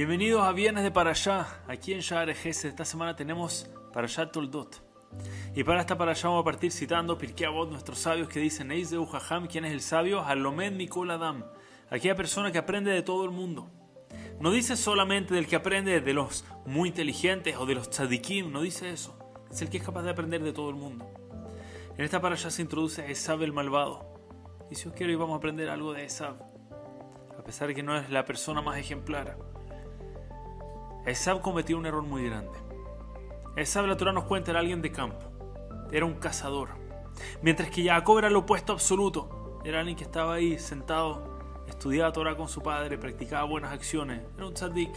Bienvenidos a Viernes de Parashá. Aquí en Shahar esta semana tenemos Parashá Toldot. Y para esta Parashá vamos a partir citando Pirkei Avot, nuestros sabios que dicen Eis de Ujaham, ¿quién es el sabio? Halomed Mikol Adam, aquella persona que aprende de todo el mundo. No dice solamente del que aprende de los muy inteligentes o de los tzadikim, no dice eso. Es el que es capaz de aprender de todo el mundo. En esta Parashá se introduce Esab el malvado. Y si os quiero, hoy vamos a aprender algo de Esab. A pesar de que no es la persona más ejemplar. Esab cometió un error muy grande. Esab, la Torah nos cuenta, era alguien de campo. Era un cazador. Mientras que Jacob era lo opuesto absoluto. Era alguien que estaba ahí sentado, estudiaba Torah con su padre, practicaba buenas acciones. Era un tzadik.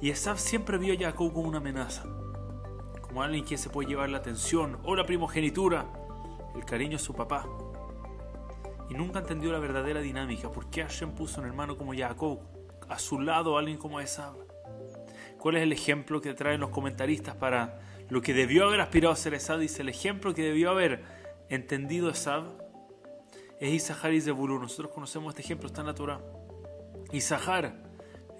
Y Esab siempre vio a Jacob como una amenaza. Como alguien que se puede llevar la atención o la primogenitura, el cariño a su papá. Y nunca entendió la verdadera dinámica. ¿Por qué Hashem puso un hermano como Jacob a su lado a alguien como Esab? ¿Cuál es el ejemplo que traen los comentaristas para lo que debió haber aspirado a ser Esab? Dice, el ejemplo que debió haber entendido Esab es Isahar y Zebulun. Nosotros conocemos este ejemplo, está en la Torah. Isahar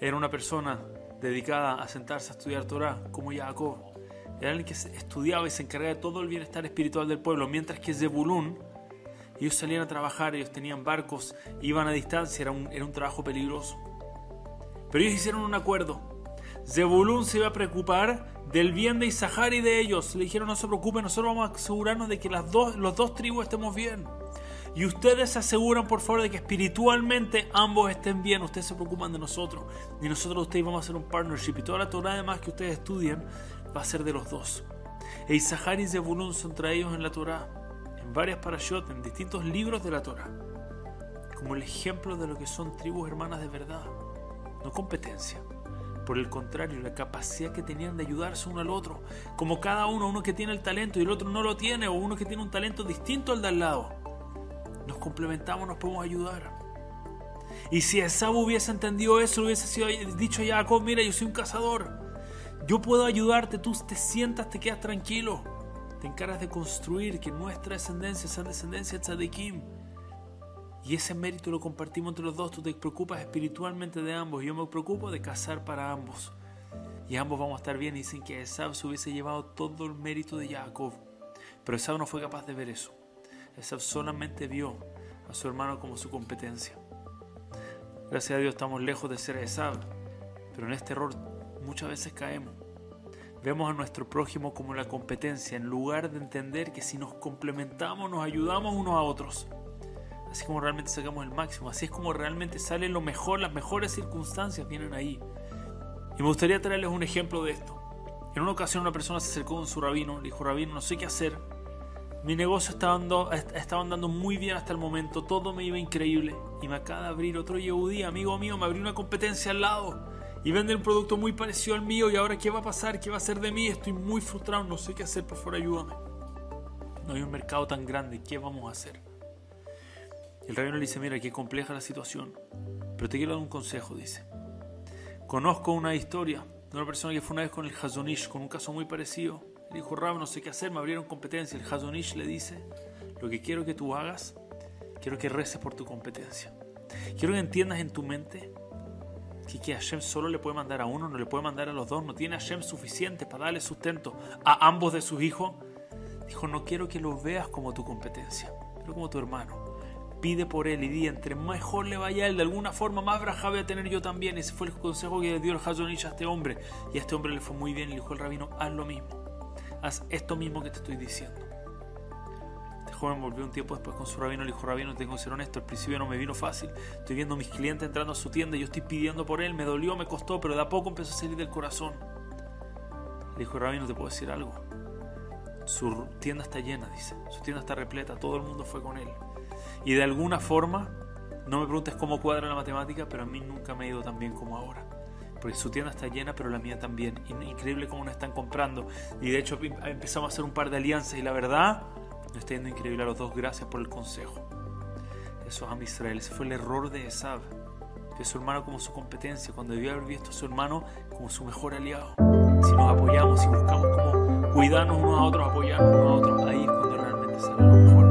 era una persona dedicada a sentarse a estudiar Torah, como Jacob. Era alguien que estudiaba y se encargaba de todo el bienestar espiritual del pueblo, mientras que Zebulun, ellos salían a trabajar, ellos tenían barcos, iban a distancia, era un, era un trabajo peligroso. Pero ellos hicieron un acuerdo Zebulun se iba a preocupar del bien de Isahar y de ellos. Le dijeron, no se preocupen, nosotros vamos a asegurarnos de que las dos, los dos tribus estemos bien. Y ustedes se aseguran, por favor, de que espiritualmente ambos estén bien. Ustedes se preocupan de nosotros. Y nosotros ustedes vamos a hacer un partnership. Y toda la Torah, además, que ustedes estudien, va a ser de los dos. E Isahar y Zebulun son traídos en la Torah, en varias parashot, en distintos libros de la Torah, como el ejemplo de lo que son tribus hermanas de verdad, no competencia. Por el contrario, la capacidad que tenían de ayudarse uno al otro. Como cada uno, uno que tiene el talento y el otro no lo tiene, o uno que tiene un talento distinto al de al lado. Nos complementamos, nos podemos ayudar. Y si Esaú hubiese entendido eso, hubiese sido dicho a Jacob, mira, yo soy un cazador. Yo puedo ayudarte, tú te sientas, te quedas tranquilo. Te encargas de construir que nuestra descendencia sea descendencia tzadikim. Y ese mérito lo compartimos entre los dos. Tú te preocupas espiritualmente de ambos. Y yo me preocupo de casar para ambos. Y ambos vamos a estar bien. Dicen que Esab se hubiese llevado todo el mérito de Jacob. Pero Esab no fue capaz de ver eso. Esab solamente vio a su hermano como su competencia. Gracias a Dios estamos lejos de ser Esab. Pero en este error muchas veces caemos. Vemos a nuestro prójimo como la competencia en lugar de entender que si nos complementamos, nos ayudamos unos a otros así como realmente sacamos el máximo, así es como realmente sale lo mejor, las mejores circunstancias vienen ahí. Y me gustaría traerles un ejemplo de esto. En una ocasión una persona se acercó con su rabino, le dijo, rabino, no sé qué hacer, mi negocio estaba andando, muy bien hasta el momento, todo me iba increíble, y me acaba de abrir otro Yehudí, amigo mío, me abrió una competencia al lado, y vende un producto muy parecido al mío, y ahora qué va a pasar, qué va a hacer de mí, estoy muy frustrado, no sé qué hacer, por favor ayúdame. No hay un mercado tan grande, ¿qué vamos a hacer? El rabino le dice, mira, qué compleja la situación, pero te quiero dar un consejo, dice. Conozco una historia de una persona que fue una vez con el Hazonish, con un caso muy parecido. Le dijo, Rab, no sé qué hacer, me abrieron competencia. El Hazonish le dice, lo que quiero que tú hagas, quiero que reces por tu competencia. Quiero que entiendas en tu mente que, que Hashem solo le puede mandar a uno, no le puede mandar a los dos, no tiene Hashem suficiente para darle sustento a ambos de sus hijos. Dijo, no quiero que lo veas como tu competencia, pero como tu hermano pide por él y di, entre mejor le vaya a él, de alguna forma más braja voy a tener yo también. Ese fue el consejo que le dio el Hazonish a este hombre. Y a este hombre le fue muy bien y le dijo el rabino, haz lo mismo. Haz esto mismo que te estoy diciendo. Este joven volvió un tiempo después con su rabino le dijo, rabino, tengo que ser honesto, al principio no me vino fácil. Estoy viendo a mis clientes entrando a su tienda y yo estoy pidiendo por él, me dolió, me costó, pero de a poco empezó a salir del corazón. Le dijo, rabino, ¿te puedo decir algo? Su tienda está llena, dice. Su tienda está repleta, todo el mundo fue con él. Y de alguna forma, no me preguntes cómo cuadra la matemática, pero a mí nunca me ha ido tan bien como ahora. Porque su tienda está llena, pero la mía también. Increíble cómo nos están comprando. Y de hecho empezamos a hacer un par de alianzas y la verdad, nos está yendo increíble a los dos. Gracias por el consejo. Eso es a Israel. Ese fue el error de Esab. Que su hermano como su competencia, cuando debió haber visto a su hermano como su mejor aliado. Si nos apoyamos, y buscamos como cuidarnos unos a otros, apoyarnos unos a otros, ahí es cuando realmente sale lo mejor.